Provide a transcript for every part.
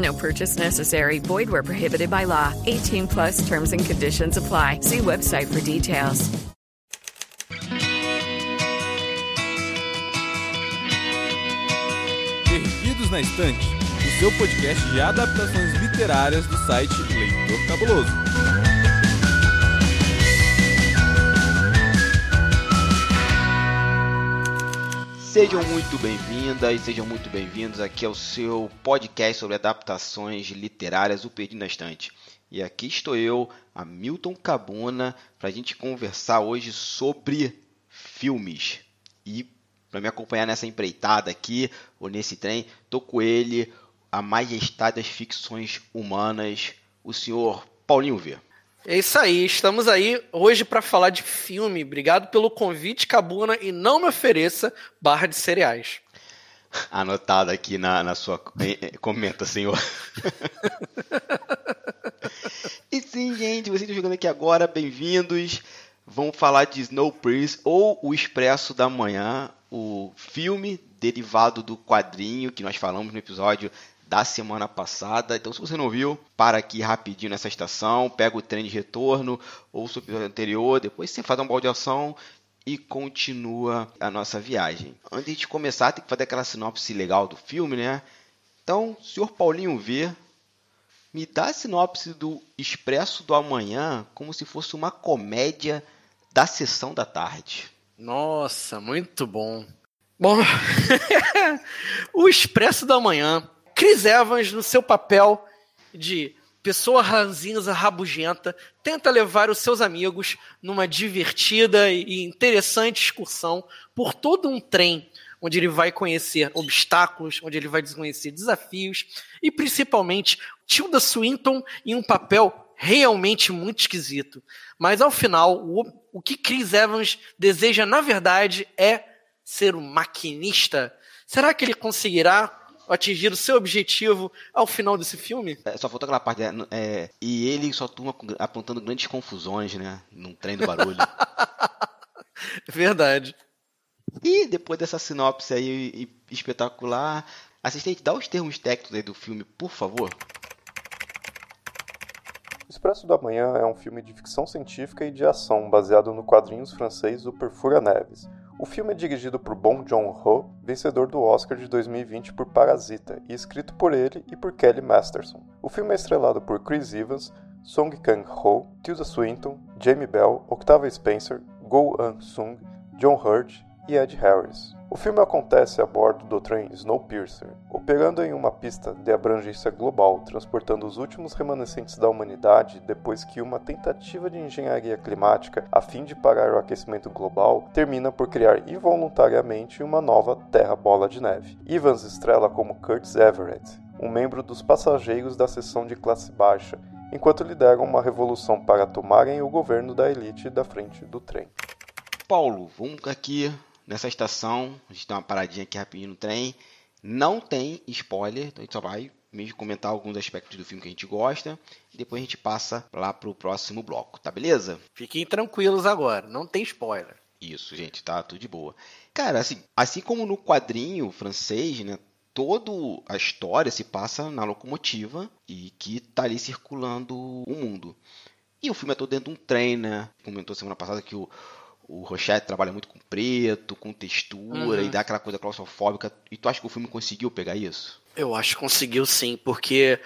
No purchase necessary. Void where prohibited by law. 18 plus terms and conditions apply. See website for details. Perdidos na Estante, o seu podcast de adaptações literárias do site Leitor Cabuloso. Sejam muito bem-vindas sejam muito bem-vindos aqui ao seu podcast sobre adaptações literárias, o Perdido na Estante. E aqui estou eu, Hamilton Cabuna, para a gente conversar hoje sobre filmes. E para me acompanhar nessa empreitada aqui, ou nesse trem, tô com ele, a majestade das ficções humanas, o senhor Paulinho V. É isso aí, estamos aí hoje para falar de filme. Obrigado pelo convite, Cabuna, e não me ofereça barra de cereais. Anotado aqui na, na sua. Comenta, senhor. e sim, gente, vocês estão jogando aqui agora, bem-vindos. Vamos falar de Snowpiercer ou O Expresso da Manhã, o filme derivado do quadrinho que nós falamos no episódio da semana passada. Então, se você não viu, para aqui rapidinho nessa estação, pega o trem de retorno, ou o episódio anterior, depois você faz uma baldeação e continua a nossa viagem. Antes de começar, tem que fazer aquela sinopse legal do filme, né? Então, senhor Paulinho V, me dá a sinopse do Expresso do Amanhã como se fosse uma comédia da sessão da tarde. Nossa, muito bom. Bom, o Expresso da Manhã Chris Evans, no seu papel de pessoa ranzinza, rabugenta, tenta levar os seus amigos numa divertida e interessante excursão por todo um trem, onde ele vai conhecer obstáculos, onde ele vai conhecer desafios e principalmente Tilda Swinton em um papel realmente muito esquisito. Mas ao final, o, o que Chris Evans deseja na verdade é ser um maquinista. Será que ele conseguirá atingir o seu objetivo ao final desse filme? É, só faltou aquela parte, é, é, e ele só turma apontando grandes confusões, né? Num trem do barulho. Verdade. E depois dessa sinopse aí espetacular, assistente, dá os termos técnicos aí do filme, por favor. Expresso da Manhã é um filme de ficção científica e de ação baseado no quadrinhos francês O Perfura Neves. O filme é dirigido por Bong Joon-ho, vencedor do Oscar de 2020 por Parasita, e escrito por ele e por Kelly Masterson. O filme é estrelado por Chris Evans, Song Kang-ho, Tilda Swinton, Jamie Bell, Octavia Spencer, Go Eun-sung, John Hurt e Ed Harris. O filme acontece a bordo do trem Snowpiercer, operando em uma pista de abrangência global, transportando os últimos remanescentes da humanidade depois que uma tentativa de engenharia climática a fim de parar o aquecimento global termina por criar involuntariamente uma nova Terra Bola de Neve. Evans estrela como Curtis Everett, um membro dos passageiros da seção de classe baixa, enquanto lideram uma revolução para tomarem o governo da elite da frente do trem. Paulo, vamos aqui nessa estação. A gente tem uma paradinha aqui rapidinho no trem. Não tem spoiler, então a gente só vai mesmo comentar alguns aspectos do filme que a gente gosta e depois a gente passa lá pro próximo bloco, tá beleza? Fiquem tranquilos agora, não tem spoiler. Isso, gente, tá tudo de boa. Cara, assim, assim como no quadrinho francês, né, toda a história se passa na locomotiva e que tá ali circulando o mundo. E o filme é todo dentro de um trem, né? Comentou semana passada que o, o Rochette trabalha muito com preto, com textura uhum. e dá aquela coisa claustrofóbica. E tu acha que o filme conseguiu pegar isso? Eu acho que conseguiu sim, porque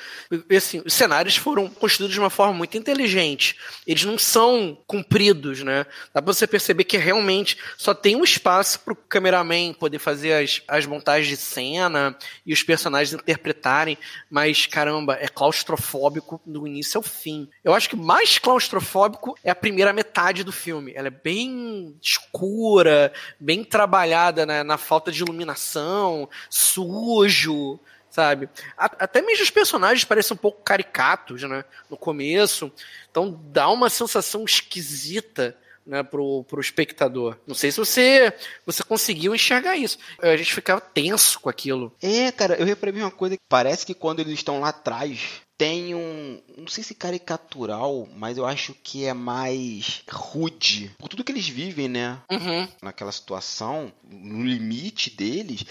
assim, os cenários foram construídos de uma forma muito inteligente. Eles não são compridos, né? Dá pra você perceber que realmente só tem um espaço pro cameraman poder fazer as, as montagens de cena e os personagens interpretarem, mas caramba, é claustrofóbico do início ao fim. Eu acho que mais claustrofóbico é a primeira metade do filme. Ela é bem escura, bem trabalhada né, na falta de iluminação, sujo sabe? Até mesmo os personagens parecem um pouco caricatos, né? No começo. Então dá uma sensação esquisita. Né, pro, pro espectador. Não sei se você você conseguiu enxergar isso. A gente ficava tenso com aquilo. É, cara, eu reparei uma coisa. Parece que quando eles estão lá atrás, tem um. Não sei se caricatural, mas eu acho que é mais rude. Por tudo que eles vivem, né? Uhum. Naquela situação, no limite deles,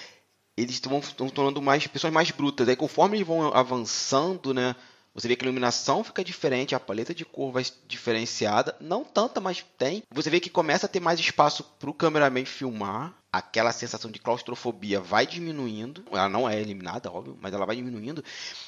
eles estão tornando mais pessoas mais brutas. Aí conforme eles vão avançando, né? Você vê que a iluminação fica diferente, a paleta de cor vai diferenciada, não tanta, mas tem. Você vê que começa a ter mais espaço para o cameraman filmar aquela sensação de claustrofobia vai diminuindo. Ela não é eliminada, óbvio, mas ela vai diminuindo.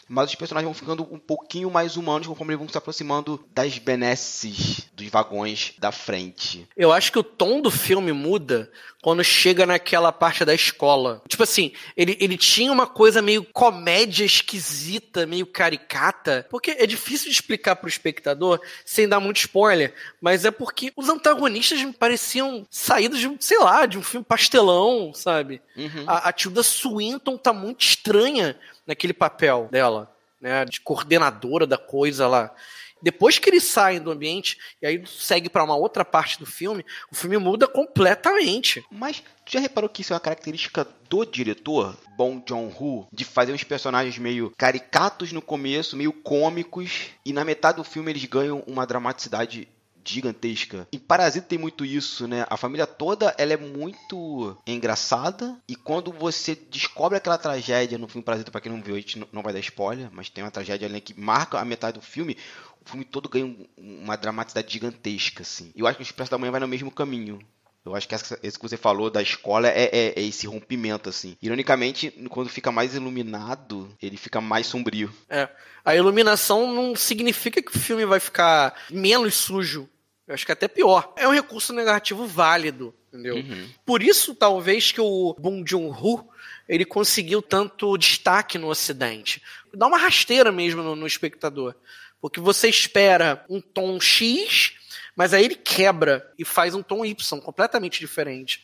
Mas os personagens vão ficando um pouquinho mais humanos conforme eles vão se aproximando das benesses dos vagões da frente. Eu acho que o tom do filme muda quando chega naquela parte da escola. Tipo assim, ele, ele tinha uma coisa meio comédia esquisita, meio caricata. Porque é difícil de explicar pro espectador sem dar muito spoiler. Mas é porque os antagonistas me pareciam saídos de, sei lá, de um filme pastel pastelão, sabe? Uhum. A, a Tilda Swinton tá muito estranha naquele papel dela, né? De coordenadora da coisa lá. Depois que eles saem do ambiente e aí segue para uma outra parte do filme, o filme muda completamente. Mas tu já reparou que isso é uma característica do diretor, Bong Joon-ho, de fazer uns personagens meio caricatos no começo, meio cômicos, e na metade do filme eles ganham uma dramaticidade gigantesca. Em Parasita tem muito isso, né? A família toda ela é muito engraçada e quando você descobre aquela tragédia no filme Parasita, para quem não viu, a gente não vai dar spoiler, mas tem uma tragédia ali que marca a metade do filme, o filme todo ganha uma dramaticidade gigantesca, assim. Eu acho que o Expresso da Manhã vai no mesmo caminho. Eu acho que esse que você falou da escola é, é, é, esse rompimento, assim. Ironicamente, quando fica mais iluminado, ele fica mais sombrio. É. A iluminação não significa que o filme vai ficar menos sujo. Eu acho que é até pior. É um recurso negativo válido, entendeu? Uhum. Por isso, talvez, que o Bong Joon-ho ele conseguiu tanto destaque no Ocidente. Dá uma rasteira mesmo no, no espectador. Porque você espera um tom X, mas aí ele quebra e faz um tom Y completamente diferente.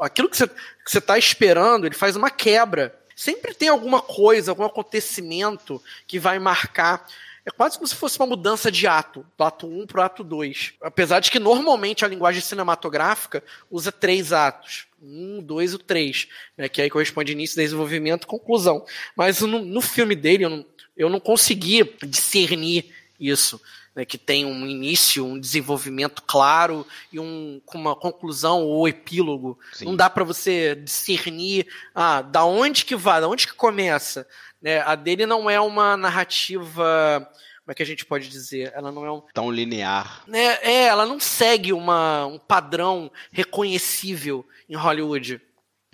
Aquilo que você está esperando, ele faz uma quebra. Sempre tem alguma coisa, algum acontecimento que vai marcar é quase como se fosse uma mudança de ato, do ato 1 para o ato 2. Apesar de que normalmente a linguagem cinematográfica usa três atos. Um, dois e três, né, que aí corresponde início, desenvolvimento conclusão. Mas no, no filme dele eu não, eu não consegui discernir isso. Né, que tem um início, um desenvolvimento claro e um, com uma conclusão ou epílogo. Sim. Não dá para você discernir ah, da onde que vai, da onde que começa. Né? A dele não é uma narrativa. Como é que a gente pode dizer? Ela não é um. Tão linear. Né? É, ela não segue uma, um padrão reconhecível em Hollywood.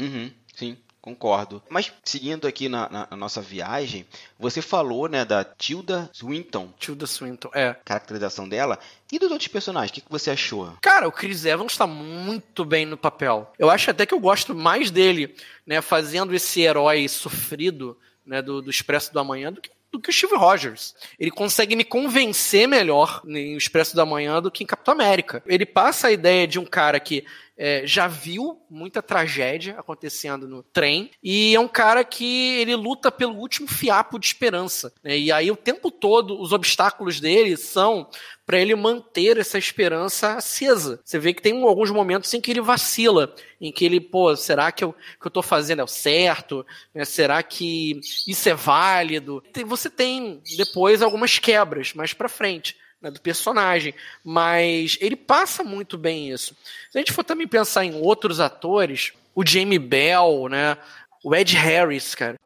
Uhum, sim. Concordo. Mas seguindo aqui na, na, na, nossa viagem, você falou, né, da Tilda Swinton. Tilda Swinton, é. Caracterização dela. E dos outros personagens, o que, que você achou? Cara, o Chris Evans está muito bem no papel. Eu acho até que eu gosto mais dele, né, fazendo esse herói sofrido né, do, do Expresso do Amanhã do que do que o Steve Rogers. Ele consegue me convencer melhor em Expresso da Manhã do que em Capitão América. Ele passa a ideia de um cara que é, já viu muita tragédia acontecendo no trem e é um cara que ele luta pelo último fiapo de esperança. Né? E aí o tempo todo os obstáculos dele são para ele manter essa esperança acesa. Você vê que tem alguns momentos em que ele vacila, em que ele, pô, será que eu que eu tô fazendo é o certo? Né? Será que isso é válido? Você tem depois algumas quebras mais para frente né, do personagem, mas ele passa muito bem isso. Se a gente for também pensar em outros atores, o Jamie Bell, né, o Ed Harris, cara,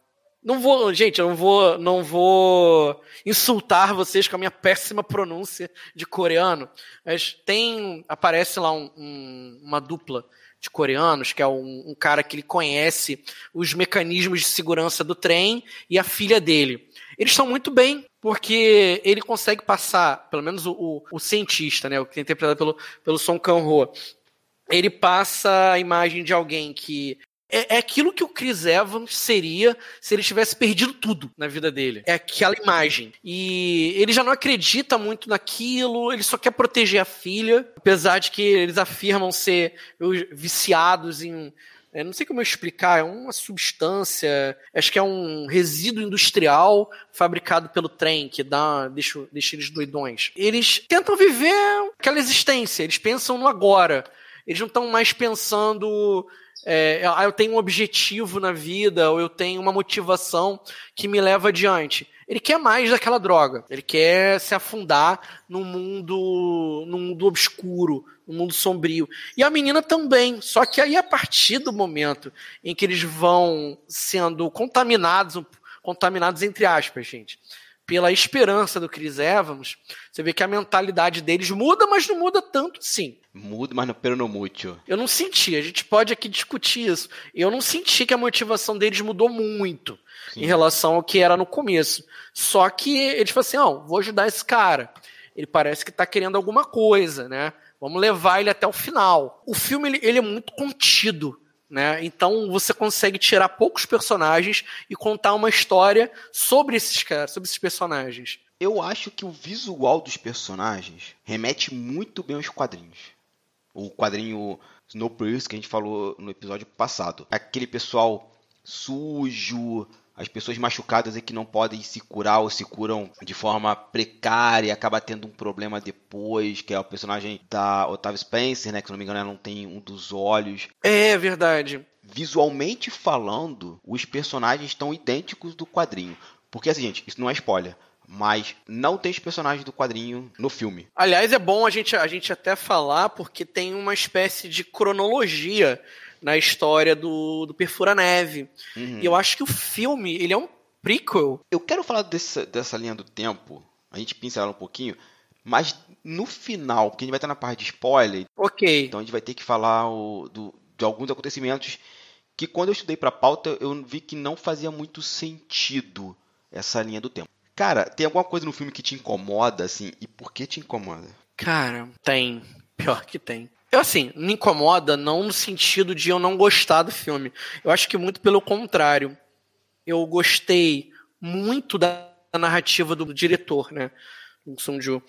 Não vou, gente, eu não vou, não vou insultar vocês com a minha péssima pronúncia de coreano, mas tem, aparece lá um, um, uma dupla de coreanos, que é um, um, cara que ele conhece os mecanismos de segurança do trem e a filha dele. Eles estão muito bem, porque ele consegue passar, pelo menos o, o, o cientista, né, o que é interpretado pelo, pelo Song Kang-ho, ele passa a imagem de alguém que é, é, aquilo que o Chris Evans seria se ele tivesse perdido tudo na vida dele. É aquela imagem. E ele já não acredita muito naquilo, ele só quer proteger a filha, apesar de que eles afirmam ser viciados em. É, não sei como eu explicar, é uma substância, acho que é um resíduo industrial fabricado pelo trem, que dá, deixa, deixa eles doidões. Eles tentam viver aquela existência, eles pensam no agora. Eles não estão mais pensando é, ah, eu tenho um objetivo na vida, ou eu tenho uma motivação que me leva adiante. Ele quer mais daquela droga. Ele quer se afundar num mundo, num mundo obscuro, num mundo sombrio. E a menina também. Só que aí, a partir do momento em que eles vão sendo contaminados, contaminados entre aspas, gente, pela esperança do Chris Evans, você vê que a mentalidade deles muda, mas não muda tanto sim. Muda, mas não pero no. Eu não senti, a gente pode aqui discutir isso. Eu não senti que a motivação deles mudou muito sim. em relação ao que era no começo. Só que eles falam assim, ó, oh, vou ajudar esse cara. Ele parece que tá querendo alguma coisa, né? Vamos levar ele até o final. O filme ele, ele é muito contido né? Então você consegue tirar poucos personagens e contar uma história sobre esses caras, sobre esses personagens. Eu acho que o visual dos personagens remete muito bem aos quadrinhos. O quadrinho Snowpiercer que a gente falou no episódio passado. Aquele pessoal sujo, as pessoas machucadas e que não podem se curar ou se curam de forma precária, acaba tendo um problema depois, que é o personagem da Otávio Spencer, né, que se não me engano ela não tem um dos olhos. É verdade. Visualmente falando, os personagens estão idênticos do quadrinho. Porque assim, gente, isso não é spoiler mas não tem os personagens do quadrinho no filme. Aliás, é bom a gente, a gente até falar, porque tem uma espécie de cronologia na história do, do Perfura Neve. Uhum. E eu acho que o filme, ele é um prequel. Eu quero falar desse, dessa linha do tempo, a gente pincelar um pouquinho, mas no final, porque a gente vai estar na parte de spoiler. Ok. Então a gente vai ter que falar o, do, de alguns acontecimentos que quando eu estudei para pauta, eu vi que não fazia muito sentido essa linha do tempo. Cara, tem alguma coisa no filme que te incomoda, assim, e por que te incomoda? Cara, tem. Pior que tem. Eu, assim, me incomoda não no sentido de eu não gostar do filme. Eu acho que muito pelo contrário. Eu gostei muito da narrativa do diretor, né? Do Sung Ju.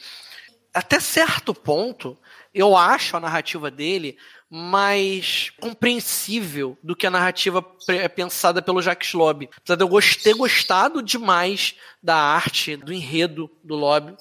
Até certo ponto, eu acho a narrativa dele mais compreensível do que a narrativa pensada pelo Jacques Lobby. Apesar de eu ter gostado demais da arte, do enredo do Lobby,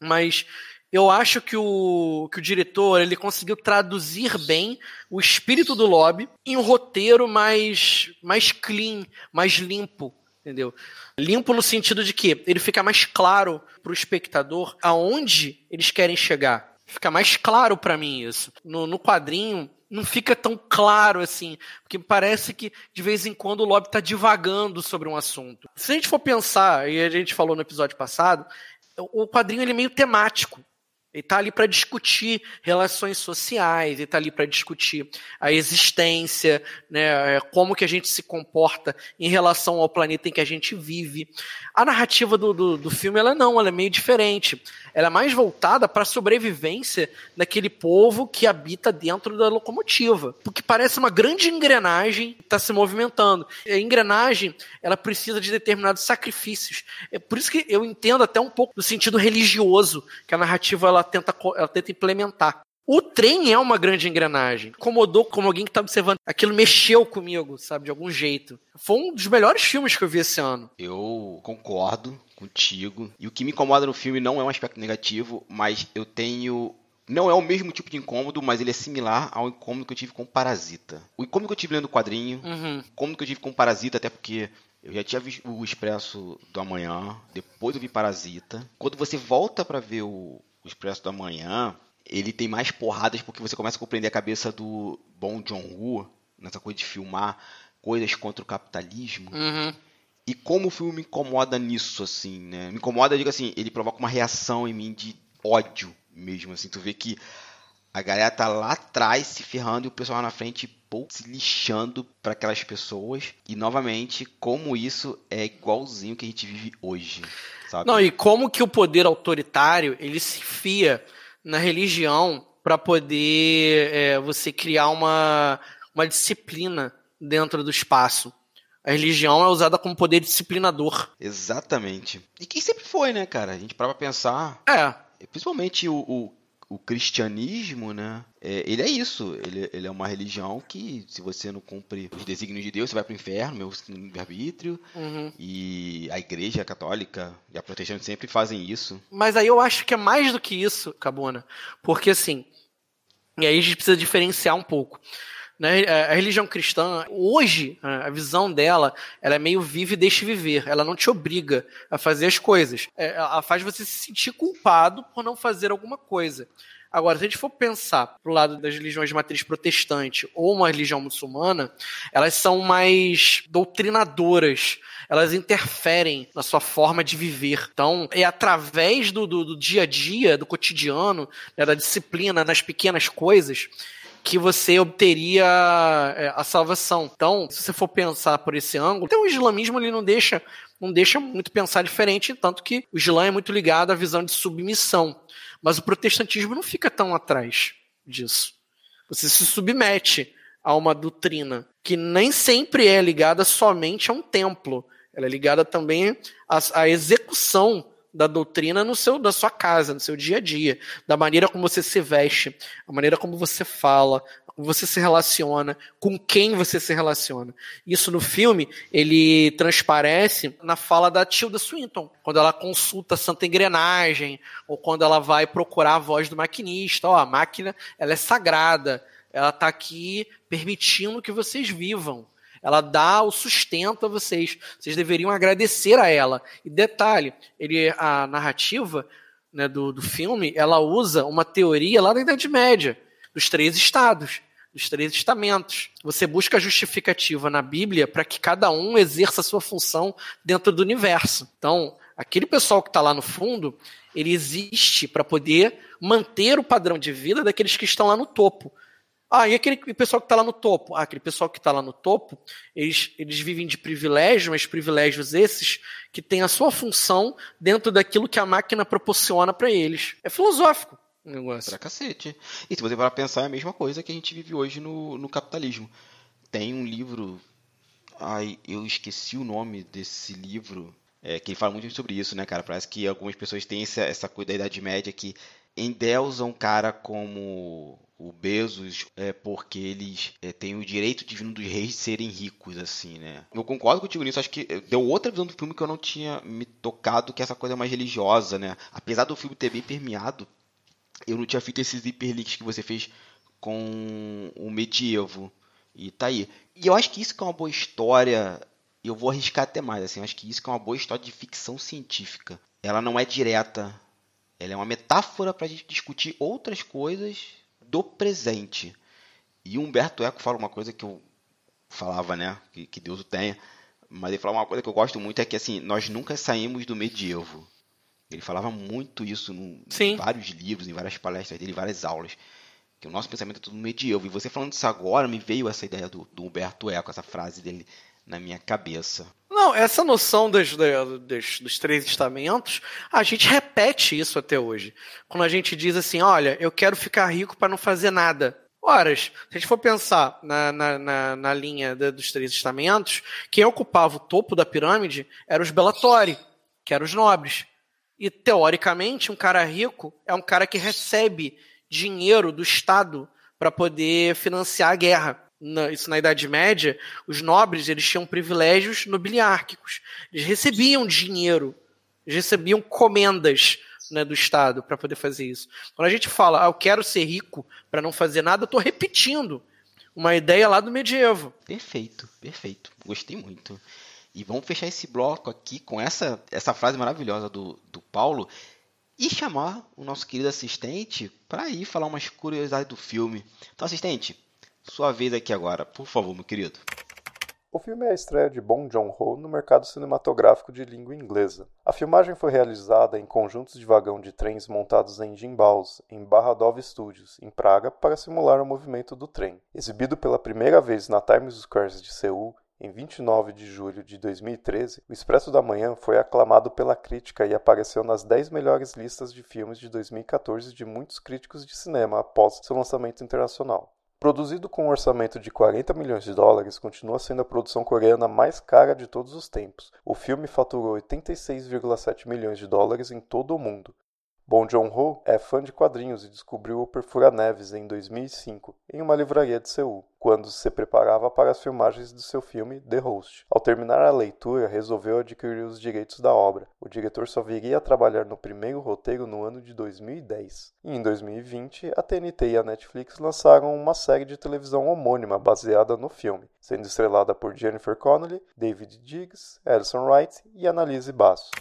mas eu acho que o, que o diretor ele conseguiu traduzir bem o espírito do lobby em um roteiro mais, mais clean, mais limpo, entendeu? Limpo no sentido de que ele fica mais claro para o espectador aonde eles querem chegar. Fica mais claro para mim isso. No, no quadrinho não fica tão claro assim, porque parece que de vez em quando o lobby está divagando sobre um assunto. Se a gente for pensar, e a gente falou no episódio passado, o quadrinho ele é meio temático. Ele está ali para discutir relações sociais, ele está ali para discutir a existência, né, é, como que a gente se comporta em relação ao planeta em que a gente vive. A narrativa do, do, do filme, ela não, ela é meio diferente. Ela é mais voltada para a sobrevivência daquele povo que habita dentro da locomotiva. Porque parece uma grande engrenagem que está se movimentando. A engrenagem, ela precisa de determinados sacrifícios. É por isso que eu entendo até um pouco do sentido religioso que a narrativa ela tenta, ela tenta implementar. O trem é uma grande engrenagem. Incomodou como alguém que tá observando. Aquilo mexeu comigo, sabe, de algum jeito. Foi um dos melhores filmes que eu vi esse ano. Eu concordo contigo. E o que me incomoda no filme não é um aspecto negativo, mas eu tenho não é o mesmo tipo de incômodo, mas ele é similar ao incômodo que eu tive com Parasita. O incômodo que eu tive lendo o quadrinho, uhum. o incômodo que eu tive com Parasita, até porque eu já tinha visto o Expresso do Amanhã, depois eu vi Parasita. Quando você volta para ver o, o Expresso do Amanhã, ele tem mais porradas porque você começa a compreender a cabeça do bom John Woo, nessa coisa de filmar coisas contra o capitalismo. Uhum. E como o filme me incomoda nisso, assim, né? Me incomoda, eu digo assim, ele provoca uma reação em mim de ódio mesmo, assim. Tu vê que a galera tá lá atrás se ferrando e o pessoal lá na frente pô, se lixando para aquelas pessoas. E novamente, como isso é igualzinho que a gente vive hoje, sabe? Não, e como que o poder autoritário ele se fia na religião para poder é, você criar uma, uma disciplina dentro do espaço. A religião é usada como poder disciplinador. Exatamente. E quem sempre foi, né, cara? A gente para pra pensar. É. Principalmente o, o, o cristianismo, né? É, ele é isso. Ele, ele, é uma religião que, se você não cumpre os desígnios de Deus, você vai pro inferno, meu arbítrio. Uhum. E a igreja católica e a protestante sempre fazem isso. Mas aí eu acho que é mais do que isso, Cabona. Porque assim. E aí a gente precisa diferenciar um pouco. Né? A religião cristã, hoje, a visão dela, ela é meio vive e deixe viver. Ela não te obriga a fazer as coisas. É, ela faz você se sentir culpado por não fazer alguma coisa. Agora, se a gente for pensar pro lado das religiões de matriz protestante ou uma religião muçulmana, elas são mais doutrinadoras. Elas interferem na sua forma de viver. Então, é através do, do, do dia a dia, do cotidiano, né, da disciplina, nas pequenas coisas, que você obteria é, a salvação. Então, se você for pensar por esse ângulo, até o islamismo ele não deixa, não deixa muito pensar diferente, tanto que o Islã é muito ligado à visão de submissão. Mas o protestantismo não fica tão atrás disso. Você se submete a uma doutrina que nem sempre é ligada somente a um templo. Ela é ligada também à, à execução da doutrina no seu, da sua casa, no seu dia a dia, da maneira como você se veste, a maneira como você fala, como você se relaciona, com quem você se relaciona. Isso no filme, ele transparece na fala da Tilda Swinton, quando ela consulta a Santa Engrenagem, ou quando ela vai procurar a voz do maquinista. Ó, a máquina, ela é sagrada, ela está aqui permitindo que vocês vivam. Ela dá o sustento a vocês. Vocês deveriam agradecer a ela. E detalhe, ele, a narrativa né, do, do filme, ela usa uma teoria lá da Idade Média, dos três estados, dos três estamentos. Você busca a justificativa na Bíblia para que cada um exerça a sua função dentro do universo. Então, aquele pessoal que está lá no fundo, ele existe para poder manter o padrão de vida daqueles que estão lá no topo. Ah, e aquele pessoal que está lá no topo? Ah, aquele pessoal que está lá no topo, eles, eles vivem de privilégios, mas privilégios esses que têm a sua função dentro daquilo que a máquina proporciona para eles. É filosófico o negócio. Pra cacete. E se você parar pensar, é a mesma coisa que a gente vive hoje no, no capitalismo. Tem um livro. Ai, eu esqueci o nome desse livro. É, que ele fala muito sobre isso, né, cara? Parece que algumas pessoas têm essa, essa coisa da Idade Média que endeusam um cara como o Bezos é porque eles é, têm o direito divino dos reis de serem ricos, assim, né? Eu concordo contigo nisso, acho que deu outra visão do filme que eu não tinha me tocado, que é essa coisa mais religiosa, né? Apesar do filme ter bem permeado, eu não tinha feito esses hiperlinks que você fez com o medievo. E tá aí. E eu acho que isso que é uma boa história, eu vou arriscar até mais, assim, eu acho que isso que é uma boa história de ficção científica. Ela não é direta, ela é uma metáfora para a gente discutir outras coisas do presente. E Humberto Eco fala uma coisa que eu falava, né? Que, que Deus o tenha. Mas ele fala uma coisa que eu gosto muito é que assim, nós nunca saímos do medievo. Ele falava muito isso no, em vários livros, em várias palestras dele, em várias aulas. Que o nosso pensamento é tudo medievo. E você falando isso agora, me veio essa ideia do, do Humberto Eco, essa frase dele na minha cabeça. Não, essa noção dos, dos, dos, três estamentos, a gente repete isso até hoje. Quando a gente diz assim, olha, eu quero ficar rico para não fazer nada. Horas, se a gente for pensar na, na, na, na linha de, dos três estamentos, quem ocupava o topo da pirâmide eram os Bellatori, que eram os nobres. E, teoricamente, um cara rico é um cara que recebe dinheiro do Estado para poder financiar a guerra na, isso na Idade Média, os nobres eles tinham privilégios nobiliárquicos. Eles recebiam dinheiro, eles recebiam comendas né, do Estado para poder fazer isso. Quando a gente fala, ah, eu quero ser rico para não fazer nada, eu estou repetindo uma ideia lá do medievo. Perfeito, perfeito. Gostei muito. E vamos fechar esse bloco aqui com essa, essa frase maravilhosa do, do Paulo e chamar o nosso querido assistente para ir falar umas curiosidades do filme. Então, assistente, sua vez aqui agora, por favor, meu querido. O filme é a estreia de Bong Joon-ho no mercado cinematográfico de língua inglesa. A filmagem foi realizada em conjuntos de vagão de trens montados em gimbaus, em Barradov Studios, em Praga, para simular o movimento do trem. Exibido pela primeira vez na Times Square de Seul, em 29 de julho de 2013, O Expresso da Manhã foi aclamado pela crítica e apareceu nas 10 melhores listas de filmes de 2014 de muitos críticos de cinema após seu lançamento internacional. Produzido com um orçamento de 40 milhões de dólares, continua sendo a produção coreana mais cara de todos os tempos. O filme faturou 86,7 milhões de dólares em todo o mundo. Bong Joon-ho é fã de quadrinhos e descobriu o Perfura-Neves em 2005, em uma livraria de Seul, quando se preparava para as filmagens do seu filme The Host. Ao terminar a leitura, resolveu adquirir os direitos da obra. O diretor só viria a trabalhar no primeiro roteiro no ano de 2010. E em 2020, a TNT e a Netflix lançaram uma série de televisão homônima baseada no filme, sendo estrelada por Jennifer Connelly, David Diggs, Alison Wright e Annalise Basso.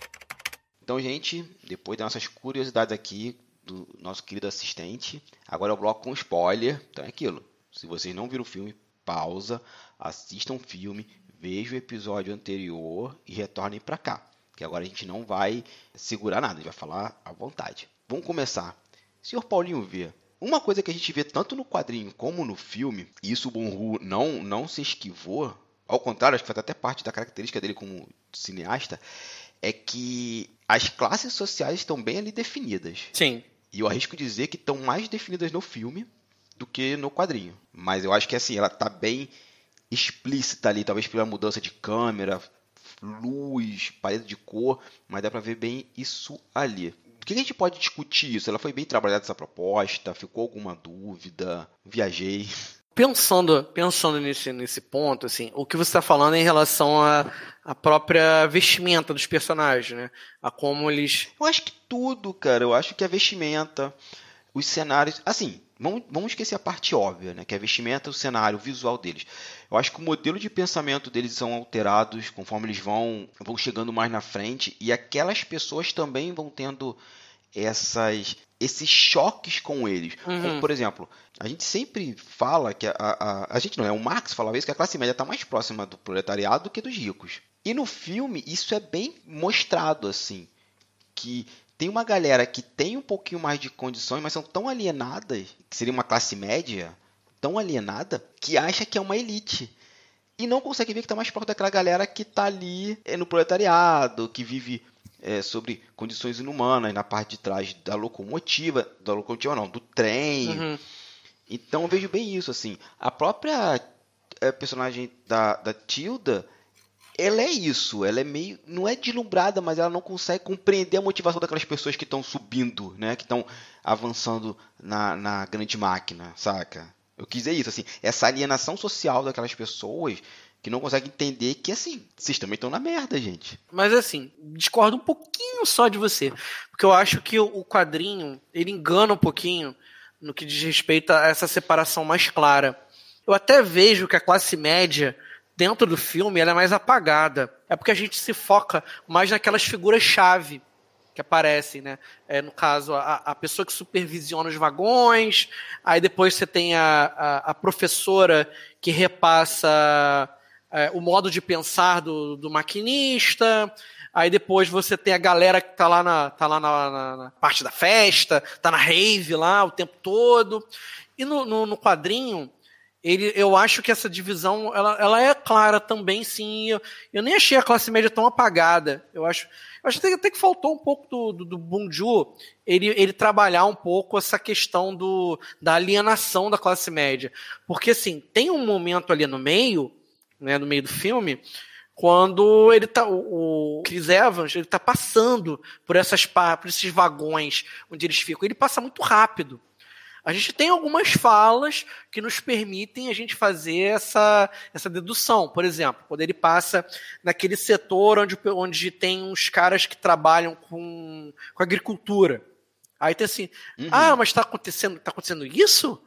Então, gente, depois das nossas curiosidades aqui do nosso querido assistente, agora o bloco com spoiler. Então é aquilo. Se vocês não viram o filme, pausa, assistam o filme, vejam o episódio anterior e retornem para cá. Que agora a gente não vai segurar nada, a gente vai falar à vontade. Vamos começar. Senhor Paulinho vê. Uma coisa que a gente vê tanto no quadrinho como no filme, e isso o Bonru não, não se esquivou, ao contrário, acho que faz até parte da característica dele como cineasta, é que as classes sociais estão bem ali definidas. Sim. E eu arrisco dizer que estão mais definidas no filme do que no quadrinho. Mas eu acho que assim, ela tá bem explícita ali, talvez pela mudança de câmera, luz, parede de cor, mas dá pra ver bem isso ali. O que a gente pode discutir isso? Ela foi bem trabalhada essa proposta? Ficou alguma dúvida? Viajei pensando, pensando nesse, nesse ponto, assim, o que você está falando é em relação à, à própria vestimenta dos personagens, né? A como eles. Eu acho que tudo, cara. Eu acho que a vestimenta, os cenários. Assim, vamos, vamos esquecer a parte óbvia, né? Que é a vestimenta, o cenário, o visual deles. Eu acho que o modelo de pensamento deles são alterados conforme eles vão, vão chegando mais na frente. E aquelas pessoas também vão tendo essas esses choques com eles. Uhum. Como, por exemplo, a gente sempre fala que a, a, a gente não é, o Marx falava isso, que a classe média está mais próxima do proletariado do que dos ricos. E no filme isso é bem mostrado assim, que tem uma galera que tem um pouquinho mais de condições, mas são tão alienadas, que seria uma classe média, tão alienada, que acha que é uma elite. E não consegue ver que está mais perto daquela galera que está ali é, no proletariado, que vive é, sobre condições inumanas na parte de trás da locomotiva, da locomotiva não, do trem. Uhum. Então eu vejo bem isso, assim. A própria é, personagem da, da Tilda, ela é isso, ela é meio. não é deslumbrada, mas ela não consegue compreender a motivação daquelas pessoas que estão subindo, né? Que estão avançando na, na grande máquina, saca? Eu quis dizer isso, assim, essa alienação social daquelas pessoas que não consegue entender que, assim, vocês também estão na merda, gente. Mas, assim, discordo um pouquinho só de você. Porque eu acho que o quadrinho, ele engana um pouquinho no que diz respeito a essa separação mais clara. Eu até vejo que a classe média, dentro do filme, ela é mais apagada. É porque a gente se foca mais naquelas figuras-chave que aparecem, né? É, no caso, a, a, pessoa que supervisiona os vagões, aí depois você tem a, a, a professora que repassa é, o modo de pensar do, do maquinista. Aí depois você tem a galera que tá lá, na, tá lá na, na, na, parte da festa, tá na rave lá o tempo todo. E no, no, no quadrinho, ele, eu acho que essa divisão ela, ela é clara também, sim. Eu, eu, nem achei a classe média tão apagada. Eu acho, eu acho até, até que faltou um pouco do, do, do Bunju ele, ele trabalhar um pouco essa questão do, da alienação da classe média. Porque, assim, tem um momento ali no meio né, no meio do filme, quando ele tá, o, Chris Evans, ele tá passando por essas por esses vagões onde eles ficam, ele passa muito rápido. A gente tem algumas falas que nos permitem a gente fazer essa, essa dedução. Por exemplo, quando ele passa naquele setor onde, onde tem uns caras que trabalham com, com agricultura. Aí tem assim, uhum. ah, mas está acontecendo, tá acontecendo isso?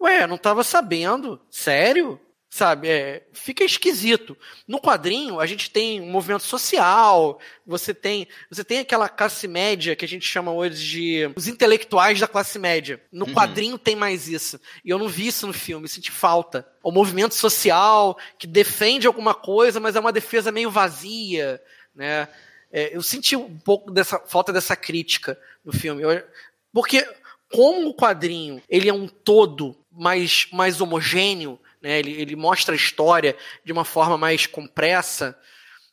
Ué, não estava sabendo. Sério? Sabe? É, fica esquisito. No quadrinho, a gente tem um movimento social, você tem, você tem aquela classe média que a gente chama hoje de os intelectuais da classe média. No uhum. quadrinho tem mais isso. E eu não vi isso no filme, senti falta. O movimento social que defende alguma coisa, mas é uma defesa meio vazia, né? É, eu senti um pouco dessa falta dessa crítica no filme. Eu, porque como o quadrinho ele é um todo mais, mais homogêneo, né? Ele, ele mostra a história de uma forma mais compressa,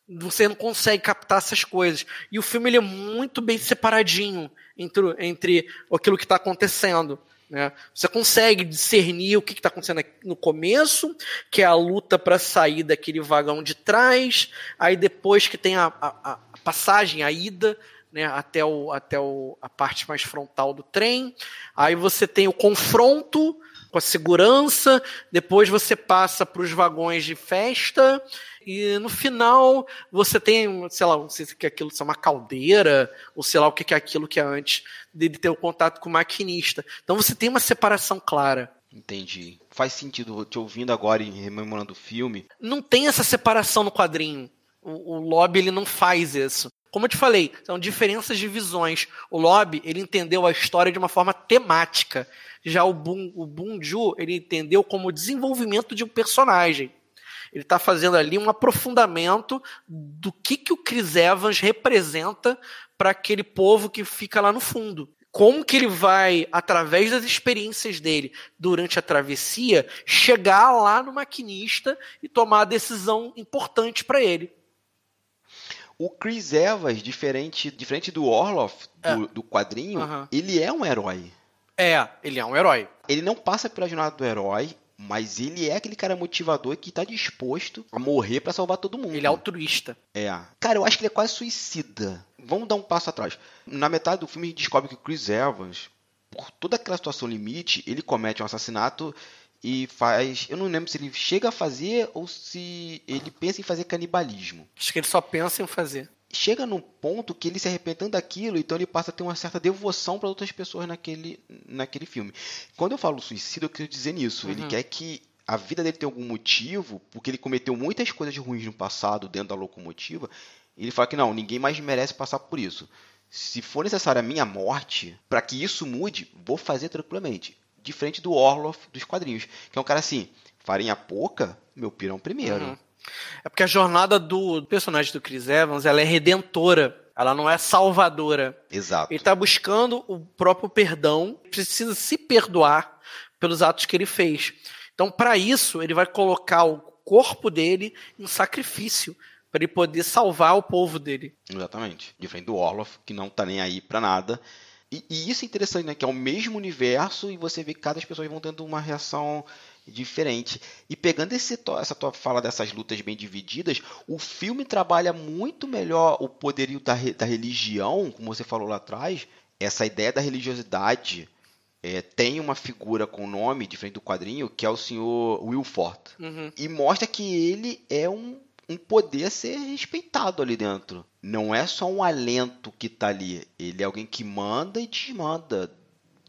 você não consegue captar essas coisas. E o filme ele é muito bem separadinho entre, entre aquilo que está acontecendo. Né? Você consegue discernir o que está acontecendo no começo, que é a luta para sair daquele vagão de trás, aí depois que tem a, a, a passagem, a ida, né, até, o, até o, a parte mais frontal do trem. Aí você tem o confronto com a segurança, depois você passa para os vagões de festa, e no final você tem, sei lá, não sei se é aquilo é uma caldeira, ou sei lá o que é aquilo que é antes dele ter o contato com o maquinista. Então você tem uma separação clara. Entendi. Faz sentido, te ouvindo agora e rememorando o filme. Não tem essa separação no quadrinho. O, o lobby ele não faz isso. Como eu te falei, são diferenças de visões. O lobby ele entendeu a história de uma forma temática. Já o Bun, o Bunju, ele entendeu como desenvolvimento de um personagem. Ele está fazendo ali um aprofundamento do que, que o Chris Evans representa para aquele povo que fica lá no fundo. Como que ele vai, através das experiências dele durante a travessia, chegar lá no maquinista e tomar a decisão importante para ele. O Chris Evans, diferente, diferente do Orloff, do, é. do quadrinho, uhum. ele é um herói. É, ele é um herói. Ele não passa pela jornada do herói, mas ele é aquele cara motivador que tá disposto a morrer para salvar todo mundo. Ele é altruísta. É. Cara, eu acho que ele é quase suicida. Vamos dar um passo atrás. Na metade do filme a gente descobre que o Chris Evans, por toda aquela situação limite, ele comete um assassinato e faz. Eu não lembro se ele chega a fazer ou se ele pensa em fazer canibalismo. Acho que ele só pensa em fazer chega num ponto que ele se arrependendo daquilo, então ele passa a ter uma certa devoção para outras pessoas naquele, naquele filme. Quando eu falo suicídio, eu quero dizer nisso. Uhum. Ele quer que a vida dele tenha algum motivo, porque ele cometeu muitas coisas ruins no passado dentro da locomotiva. ele fala que não, ninguém mais merece passar por isso. Se for necessária a minha morte, para que isso mude, vou fazer tranquilamente. Diferente do Orloff dos quadrinhos, que é um cara assim, farinha pouca, meu pirão primeiro. Uhum. É porque a jornada do personagem do Chris Evans ela é redentora. Ela não é salvadora. Exato. Ele está buscando o próprio perdão, precisa se perdoar pelos atos que ele fez. Então, para isso, ele vai colocar o corpo dele em sacrifício para ele poder salvar o povo dele. Exatamente. Diferente do Orloff, que não tá nem aí para nada. E, e, isso é interessante, né? Que é o mesmo universo e você vê que cada pessoa vão tendo uma reação diferente. E pegando esse, essa tua fala dessas lutas bem divididas, o filme trabalha muito melhor o poderio da, da religião, como você falou lá atrás, essa ideia da religiosidade. É, tem uma figura com nome diferente do quadrinho, que é o senhor Wilford. Uhum. E mostra que ele é um, um poder a ser respeitado ali dentro. Não é só um alento que está ali. Ele é alguém que manda e desmanda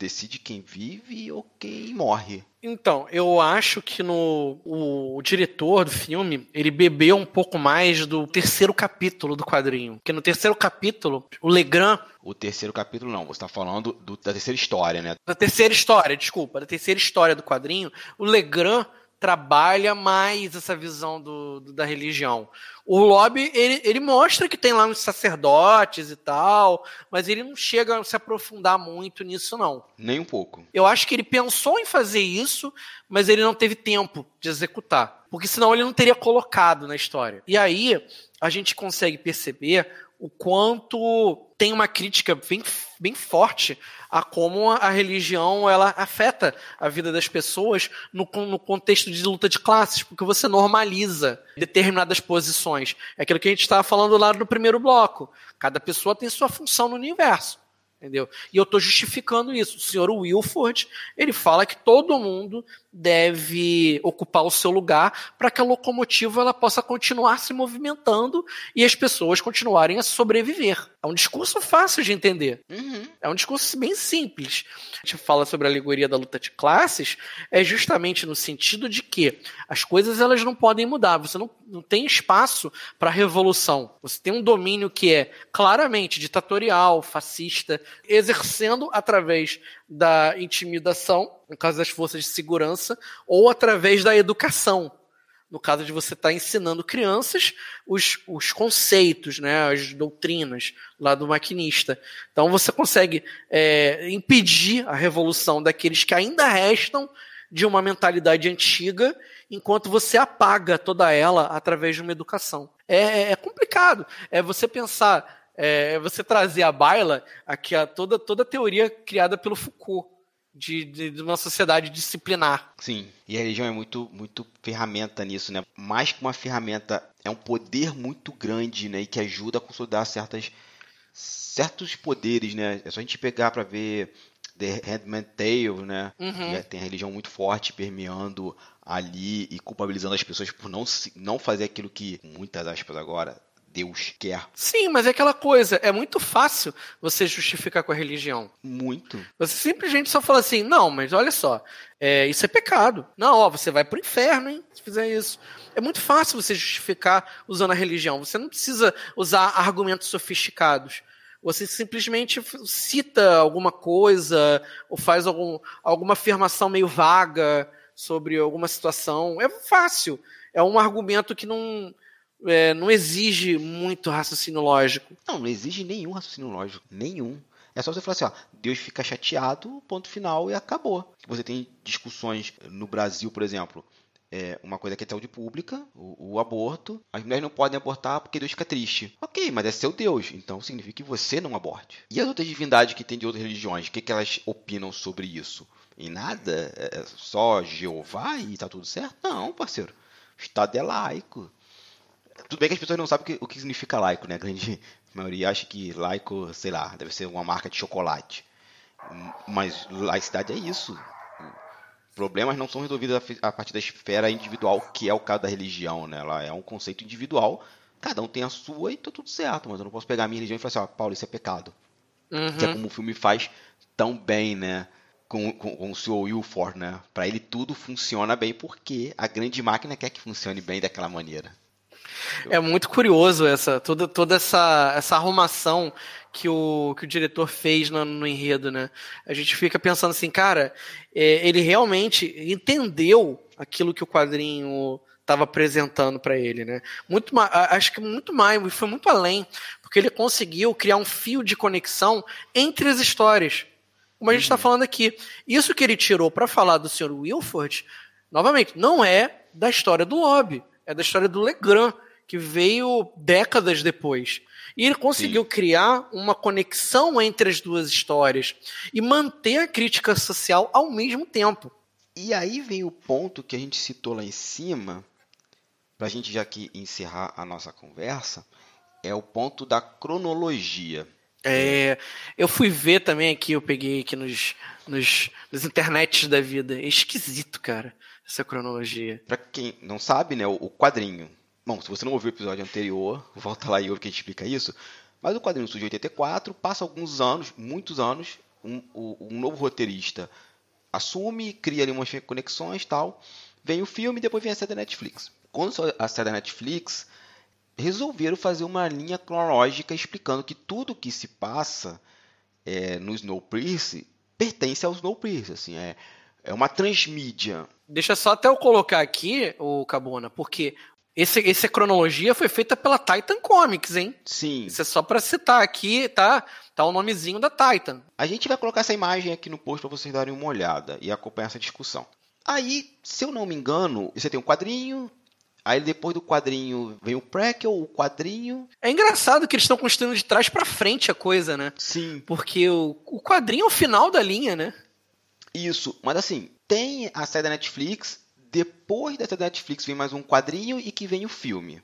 decide quem vive ou quem morre. Então, eu acho que no o, o, diretor do filme, ele bebeu um pouco mais do terceiro capítulo do quadrinho. Porque no terceiro capítulo, o Legrand... O terceiro capítulo não, você está falando do, da terceira história, né? Da terceira história, desculpa, da terceira história do quadrinho, o Legrand trabalha mais essa visão do, do, da religião. O lobby, ele, ele mostra que tem lá uns sacerdotes e tal, mas ele não chega a se aprofundar muito nisso, não. Nem um pouco. Eu acho que ele pensou em fazer isso, mas ele não teve tempo de executar. Porque senão ele não teria colocado na história. E aí, a gente consegue perceber o quanto tem uma crítica bem, bem forte a como a religião ela afeta a vida das pessoas no, no contexto de luta de classes, porque você normaliza determinadas posições. É aquilo que a gente estava falando lá no primeiro bloco. Cada pessoa tem sua função no universo. Entendeu? E eu estou justificando isso. O senhor Wilford, ele fala que todo mundo deve ocupar o seu lugar para que a locomotiva ela possa continuar se movimentando e as pessoas continuarem a sobreviver. É um discurso fácil de entender. Uhum. É um discurso bem simples. A gente fala sobre a alegoria da luta de classes, é justamente no sentido de que as coisas elas não podem mudar. Você não, não tem espaço para revolução. Você tem um domínio que é claramente ditatorial, fascista, exercendo através da intimidação, no caso das forças de segurança, ou através da educação, no caso de você estar tá ensinando crianças os, os conceitos, né, as doutrinas lá do maquinista. Então você consegue é, impedir a revolução daqueles que ainda restam de uma mentalidade antiga, enquanto você apaga toda ela através de uma educação. É, é, é complicado. É você pensar, é você trazer à baila aqui a toda, toda a teoria criada pelo Foucault de, de, de, uma sociedade disciplinar. Sim, e a religião é muito, muito ferramenta nisso, né? Mais que uma ferramenta, é um poder muito grande, né? E que ajuda a consolidar certas, certos poderes, né? É só a gente pegar para ver The Handmaid's Tale, né? Uhum. Tem a religião muito forte permeando ali e culpabilizando as pessoas por não, não fazer aquilo que, muitas aspas agora, Deus quer. Sim, mas é aquela coisa, é muito fácil você justificar com a religião. Muito. Você simplesmente só fala assim, não, mas olha só, é, isso é pecado. Não, ó, você vai pro inferno, hein, se fizer isso. É muito fácil você justificar usando a religião. Você não precisa usar argumentos sofisticados. Você simplesmente cita alguma coisa ou faz algum, alguma afirmação meio vaga sobre alguma situação. É fácil. É um argumento que não é, não exige muito raciocínio lógico. Não, não exige nenhum raciocínio lógico. Nenhum. É só você falar assim, ó, Deus fica chateado, ponto final e acabou. Você tem discussões no Brasil, por exemplo, é uma coisa que é saúde pública, o, o, aborto. As mulheres não podem abortar porque Deus fica triste. Ok, mas é seu Deus, então significa que você não aborte. E as outras divindades que tem de outras religiões, o que, que elas opinam sobre isso? Em nada? É só Jeová e tá tudo certo? Não, parceiro. O Estado é laico. Tudo bem que as pessoas não sabem o que, significa laico, né? A grande maioria acha que laico, sei lá, deve ser uma marca de chocolate. Mas laicidade é isso. Problemas não são resolvidos a partir da esfera individual, que é o caso da religião, né? Ela é um conceito individual. Cada um tem a sua e tá tudo certo, mas eu não posso pegar a minha religião e falar assim, ó, Paulo, isso é pecado. Uhum. Que é como o filme faz tão bem, né? Com, com, com o Sr. Wilford, né? Para ele tudo funciona bem porque a grande máquina quer que funcione bem daquela maneira. É muito curioso essa toda, toda essa, essa arrumação que o, que o diretor fez no, no enredo, né? A gente fica pensando assim, cara, é, ele realmente entendeu aquilo que o quadrinho estava apresentando para ele, né? Muito acho que muito mais, foi muito além, porque ele conseguiu criar um fio de conexão entre as histórias. Como a gente está uhum. falando aqui. Isso que ele tirou para falar do Sr. Wilford, novamente, não é da história do Lobby, é da história do Legrand que veio décadas depois. E ele conseguiu Sim. criar uma conexão entre as duas histórias e manter a crítica social ao mesmo tempo. E aí vem o ponto que a gente citou lá em cima, para a gente já aqui encerrar a nossa conversa, é o ponto da cronologia. É, eu fui ver também aqui, eu peguei aqui nos, nos, nos internets da vida. É esquisito, cara, essa cronologia. Para quem não sabe, né, o quadrinho Bom, se você não ouviu o episódio anterior, volta lá e ouve que a gente explica isso. Mas o quadrinho surge em 84, passa alguns anos, muitos anos, um, um novo roteirista assume, cria ali umas conexões tal. Vem o filme depois vem a série da Netflix. Quando a série da Netflix, resolveram fazer uma linha cronológica explicando que tudo que se passa é, no Snowpiercer pertence ao Snowpiercer. Assim, é, é uma transmídia. Deixa só até eu colocar aqui, o Cabona, porque esse, essa cronologia foi feita pela Titan Comics, hein? Sim. Isso é só para citar aqui, tá? Tá o nomezinho da Titan. A gente vai colocar essa imagem aqui no post para vocês darem uma olhada e acompanhar essa discussão. Aí, se eu não me engano, você tem um quadrinho, Aí depois do quadrinho vem o prequel, o quadrinho. É engraçado que eles estão construindo de trás para frente a coisa, né? Sim. Porque o, o quadrinho é o final da linha, né? Isso, mas assim, tem a série da Netflix depois dessa Netflix vem mais um quadrinho e que vem o filme.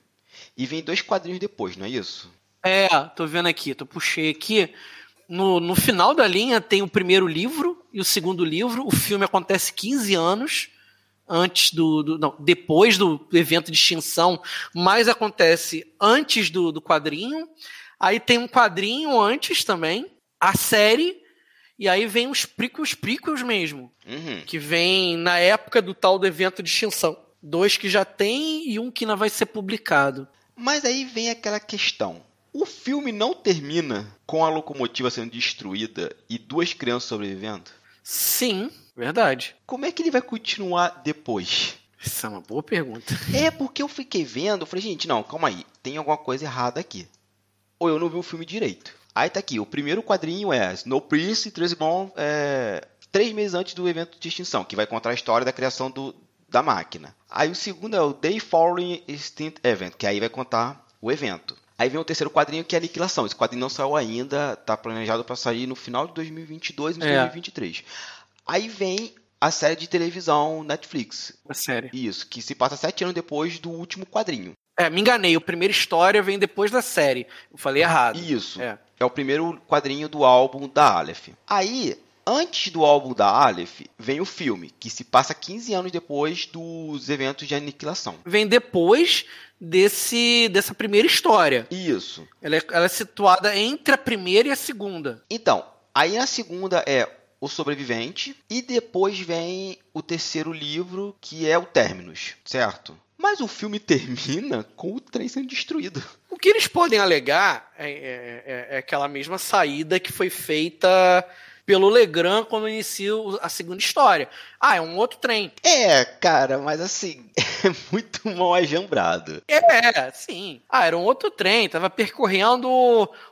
E vem dois quadrinhos depois, não é isso? É, tô vendo aqui, tô puxei aqui. No, no final da linha tem o primeiro livro e o segundo livro. O filme acontece 15 anos antes do, do, Não, depois do evento de extinção, mas acontece antes do, do quadrinho. Aí tem um quadrinho antes também, a série, e aí vem os prequels, prequels mesmo, Uhum. que vem na época do tal do evento de extinção. Dois que já tem e um que ainda vai ser publicado. Mas aí vem aquela questão. O filme não termina com a locomotiva sendo destruída e duas crianças sobrevivendo? Sim, verdade. Como é que ele vai continuar depois? Essa é uma boa pergunta. É porque eu fiquei vendo, eu falei, gente, não, calma aí, tem alguma coisa errada aqui. Ou eu não vi o filme direito. Aí tá aqui, o primeiro quadrinho é Snow Prince e Tresmon é, três meses antes do evento de extinção, que vai contar a história da criação do, da máquina. Aí o segundo é o Day Following Extinct Event, que aí vai contar o evento. Aí vem o terceiro quadrinho que é a Aniquilação. Esse quadrinho não saiu ainda, tá planejado para sair no final de 2022 e É. 2023. Aí vem a série de televisão Netflix. A série. Isso, que se passa sete anos depois do último quadrinho. É, me enganei. A primeira história vem depois da série. Eu falei errado. Isso. É. É o primeiro quadrinho do álbum da Aleph. Aí, antes do álbum da Aleph, vem o filme, que se passa 15 anos depois dos eventos de aniquilação. Vem depois desse dessa primeira história. Isso. Ela é, ela é situada entre a primeira e a segunda. Então, aí a segunda é O Sobrevivente, e depois vem o terceiro livro, que é o Terminus, certo? Mas o filme termina com o trem sendo destruído. O que eles podem alegar é, é- é- é aquela mesma saída que foi feita pelo Legrand quando inicia a segunda história. Ah, é um outro trem. É, cara, mas assim, é muito mal ajambrado. É, sim. Ah, era um outro trem, tava percorrendo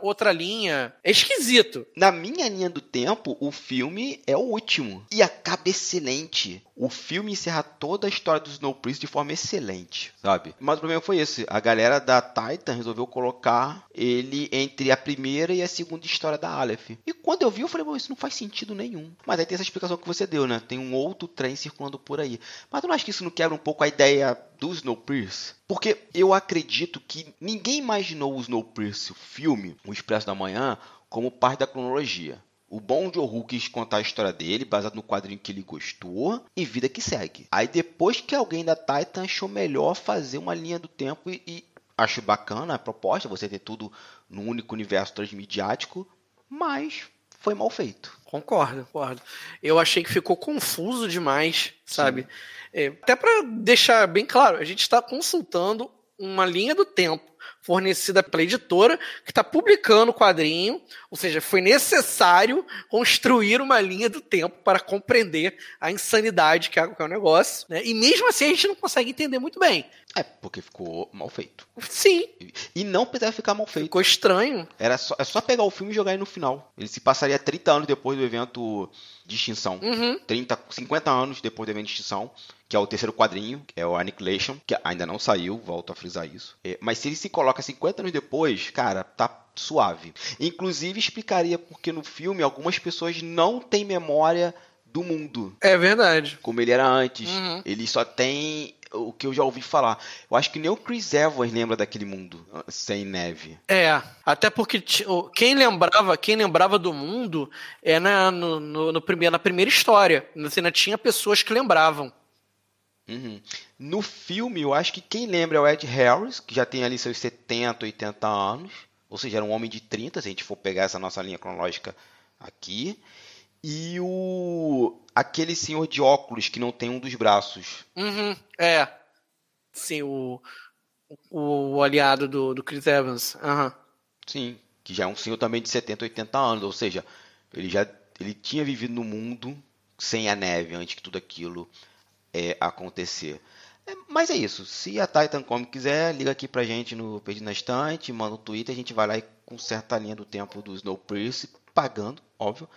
outra linha. É esquisito. Na minha linha do tempo, o filme é o último. E acaba excelente. O filme encerra toda a história do Snow Prince de forma excelente, sabe? Mas o problema foi esse. A galera da Titan resolveu colocar ele entre a primeira e a segunda história da Aleph. E quando eu vi, eu falei, "Bom, isso não faz sentido nenhum. Mas aí tem essa explicação que você deu, né? Tem um outro trem circulando por aí. Mas tu não acha que isso não quebra um pouco a ideia do Snowpiercer? Porque eu acredito que ninguém imaginou o Snowpiercer, o filme, O Expresso da Manhã, como parte da cronologia. O Bom Joe quis contar a história dele, baseado no quadrinho que ele gostou, e vida que segue. Aí depois que alguém da Titan achou melhor fazer uma linha do tempo e, e acho bacana a proposta, você ter tudo num único universo transmediático, mas foi mal feito. Concordo, concordo. Eu achei que ficou confuso demais, sabe? É, até para deixar bem claro, a gente está consultando uma linha do tempo fornecida pela editora que está publicando o quadrinho, ou seja, foi necessário construir uma linha do tempo para compreender a insanidade que é, que é o negócio, né? E mesmo assim a gente não consegue entender muito bem. É, porque ficou mal feito. Sim, E- não precisava ficar mal feito. ficou estranho. Era só, é só pegar o filme e jogar aí no final. Ele se passaria 30 anos depois do evento de extinção. Uhum. 30, 50 anos depois do evento de extinção, que é o terceiro quadrinho, que é o Annihilation, que ainda não saiu, volto a frisar isso. É, mas se ele se coloca 50 anos depois, cara, tá suave. Inclusive explicaria porque no filme algumas pessoas não têm memória do mundo, É verdade. como ele era antes. Uhum. Ele só tem o que eu já ouvi falar. Eu acho que nem o Chris Evans lembra daquele mundo sem neve. É, até porque quem lembrava, quem lembrava do mundo é na, no, no, no primeiro, na primeira história. Você ainda tinha pessoas que lembravam. Uhum. No filme, eu acho que quem lembra é o Ed Harris, que já tem ali seus 70, 80 anos. Ou seja, era um homem de 30, se a gente for pegar essa nossa linha cronológica aqui. E o aquele senhor de óculos que não tem um dos braços. Uhum, é. Sim, o, o, o aliado do, do Chris Evans. Aham. Sim, que já é um senhor também de 70, 80 anos. Ou seja, ele já ele tinha vivido no mundo sem a neve antes que tudo aquilo é, acontecer. É, mas é isso. Se a Titan Comics quiser, liga aqui pra gente no Perdido na Estante, manda um Twitter, a gente vai lá e conserta a linha do tempo do Snowpiercer, pagando, óbvio.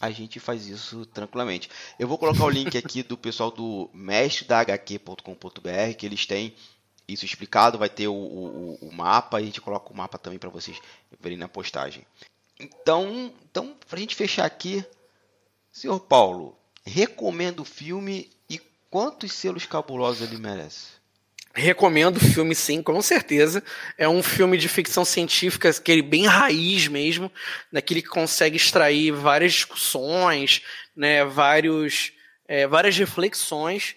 A gente faz isso tranquilamente. Eu vou colocar o link aqui do pessoal do mestredahq.com.br, que eles têm isso explicado, vai ter o, o, o mapa e a gente coloca o mapa também para vocês verem na postagem. Então, então para a gente fechar aqui, senhor Paulo, recomendo o filme quantos selos cabulosos ele merece? Recomendo o filme, sim, com certeza. É um filme de ficção científica, aquele bem raiz mesmo, daquele que consegue extrair várias discussões, né, vários, é, várias reflexões.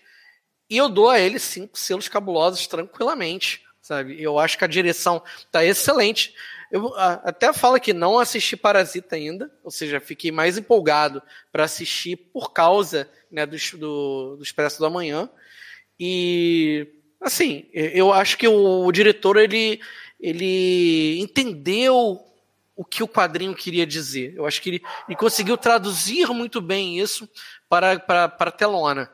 E eu dou a ele cinco selos cabulosos tranquilamente, sabe? Eu acho que a direção tá excelente. Eu até falo que não assisti Parasita ainda, ou seja, fiquei mais empolgado para assistir por causa né, do, do, do Expresso da Manhã. E, assim, eu acho que o, o diretor, ele, ele entendeu o que o quadrinho queria dizer. Eu acho que ele, ele conseguiu traduzir muito bem isso para, para, para a telona.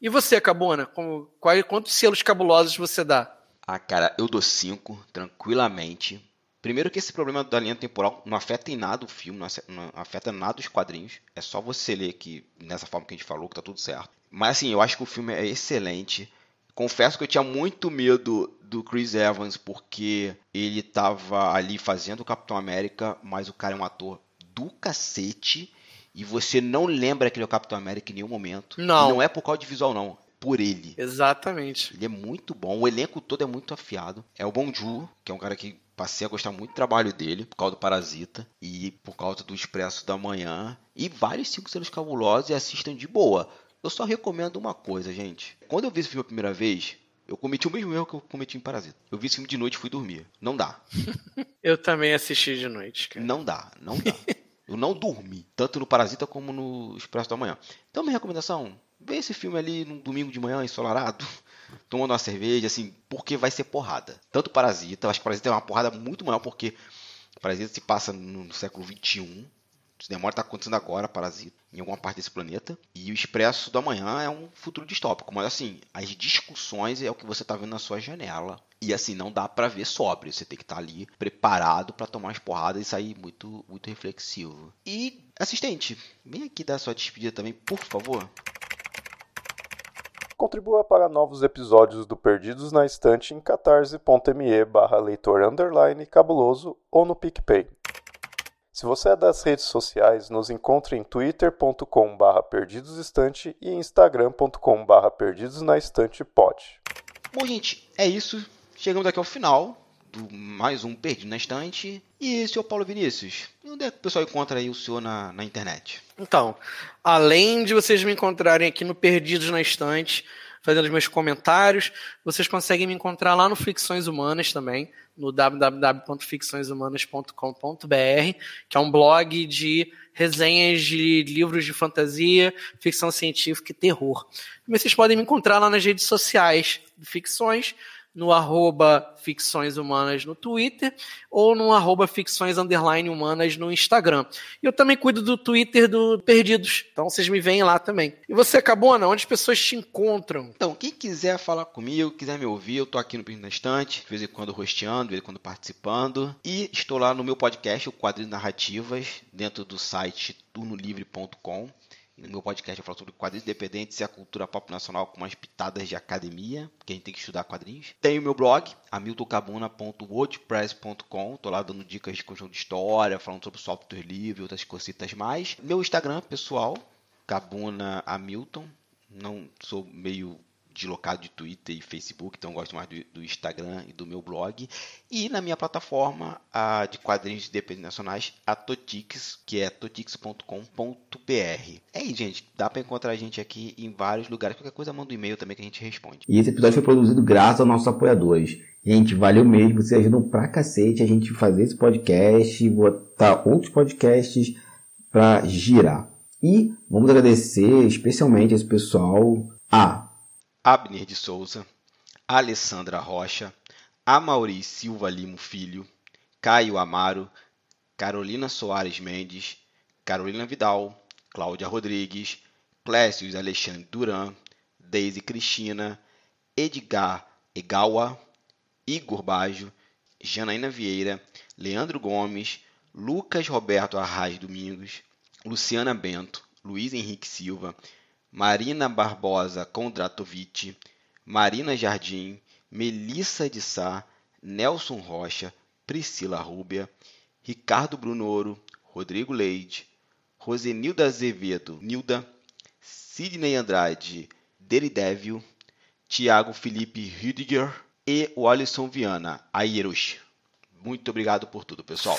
E você, Cabona? Com, qual, quantos selos cabulosos você dá? Ah, cara, eu dou cinco, tranquilamente. Primeiro que esse problema da linha temporal não afeta em nada o filme, não afeta nada os quadrinhos. É só você ler que nessa forma que a gente falou que tá tudo certo. Mas assim, eu acho que o filme é excelente. Confesso que eu tinha muito medo do Chris Evans porque ele tava ali fazendo o Capitão América, mas o cara é um ator do cacete e você não lembra que ele é o Capitão América em nenhum momento. Não. E não é por causa de visual não, por ele. Exatamente. Ele é muito bom, o elenco todo é muito afiado. É o Bonju, que é um cara que passei a gostar muito do trabalho dele, por causa do Parasita e por causa do Expresso da Manhã. E vários cinco selos cabulosos e assistam de boa. Eu só recomendo uma coisa, gente. Quando eu vi esse filme a primeira vez, eu cometi o mesmo erro que eu cometi em Parasita. Eu vi esse filme de noite e fui dormir. Não dá. eu também assisti de noite, cara. Não dá, não dá. eu não dormi, tanto no Parasita como no Expresso da Manhã. Então, minha recomendação, vê esse filme ali num domingo de manhã ensolarado tomando uma cerveja, assim, porque vai ser porrada. Tanto Parasita, acho que Parasita é uma porrada muito maior, porque Parasita se passa no século XXI. Isso demora está acontecendo agora, Parasita, em alguma parte desse planeta. E o Expresso da Manhã é um futuro distópico. Mas assim, as discussões é o que você está vendo na sua janela. E assim, não dá para ver sóbrio. Você tem que estar tá ali preparado para tomar as porradas e sair muito, muito reflexivo. E, assistente, vem aqui dar sua despedida também, por favor. Contribua para novos episódios do Perdidos na Estante em catarse.me barra leitor underline cabuloso ou no PicPay. Se você é das redes sociais, nos encontre em twitter.com barra perdidosestante e instagram.com barra perdidosnaestantepod. Bom, gente, é isso. Chegamos aqui ao final do mais um Perdido na Estante. E senhor Paulo Vinícius, onde é que o pessoal encontra aí o senhor na, na internet? Então, além de vocês me encontrarem aqui no Perdidos na Estante, fazendo os meus comentários, vocês conseguem me encontrar lá no Ficções Humanas também, no www.ficçõeshumanas.com.br, que é um blog de resenhas de livros de fantasia, ficção científica e terror. Vocês podem me encontrar lá nas redes sociais de Ficções, no arroba Ficções Humanas no Twitter ou no arroba Ficções Underline Humanas no Instagram. E eu também cuido do Twitter do Perdidos, então vocês me veem lá também. E você, Cabona, onde as pessoas te encontram? Então, quem quiser falar comigo, quiser me ouvir, eu tô aqui no Perdido na Estante, de vez em quando rosteando, de vez em quando participando. E estou lá no meu podcast, o Quadrinho Narrativas, dentro do site turnolivre.com. No meu podcast eu falo sobre quadrinhos independentes e a cultura pop nacional com umas pitadas de academia, que a gente tem que estudar quadrinhos. Tem o meu blog, hamiltoncabuna.wordpress.com. Tô lá dando dicas de conjunto de história, falando sobre software livre, outras cositas mais. Meu Instagram pessoal, Cabuna Hamilton. Não sou meio deslocado de Twitter e Facebook, então gosto mais do, do, Instagram e do meu blog. E na minha plataforma a, de quadrinhos independentes nacionais, a Totix, que é totix.com.br. É aí, gente, dá para encontrar a gente aqui em vários lugares. Qualquer coisa manda um e-mail também que a gente responde. E esse episódio foi produzido graças aos nossos apoiadores. Gente, valeu mesmo, vocês ajudam pra cacete a gente fazer esse podcast, botar outros podcasts para girar. E vamos agradecer especialmente esse pessoal a Abner de Souza, Alessandra Rocha, Amauri Silva Limo Filho, Caio Amaro, Carolina Soares Mendes, Carolina Vidal, Cláudia Rodrigues, Clécio Alexandre Duran, Deise Cristina, Edgar Egawa, Igor Bajo, Janaína Vieira, Leandro Gomes, Lucas Roberto Arraes Domingos, Luciana Bento, Luiz Henrique Silva, Marina Barbosa Kondratovic, Marina Jardim, Melissa de Sá, Nelson Rocha, Priscila Rúbia, Ricardo Brunoro, Rodrigo Leite, Rosenilda Azevedo, Nilda, Sidney Andrade, Deridevil, Tiago Felipe Rüdiger e o Alisson Viana, Aierush. Muito obrigado por tudo, pessoal.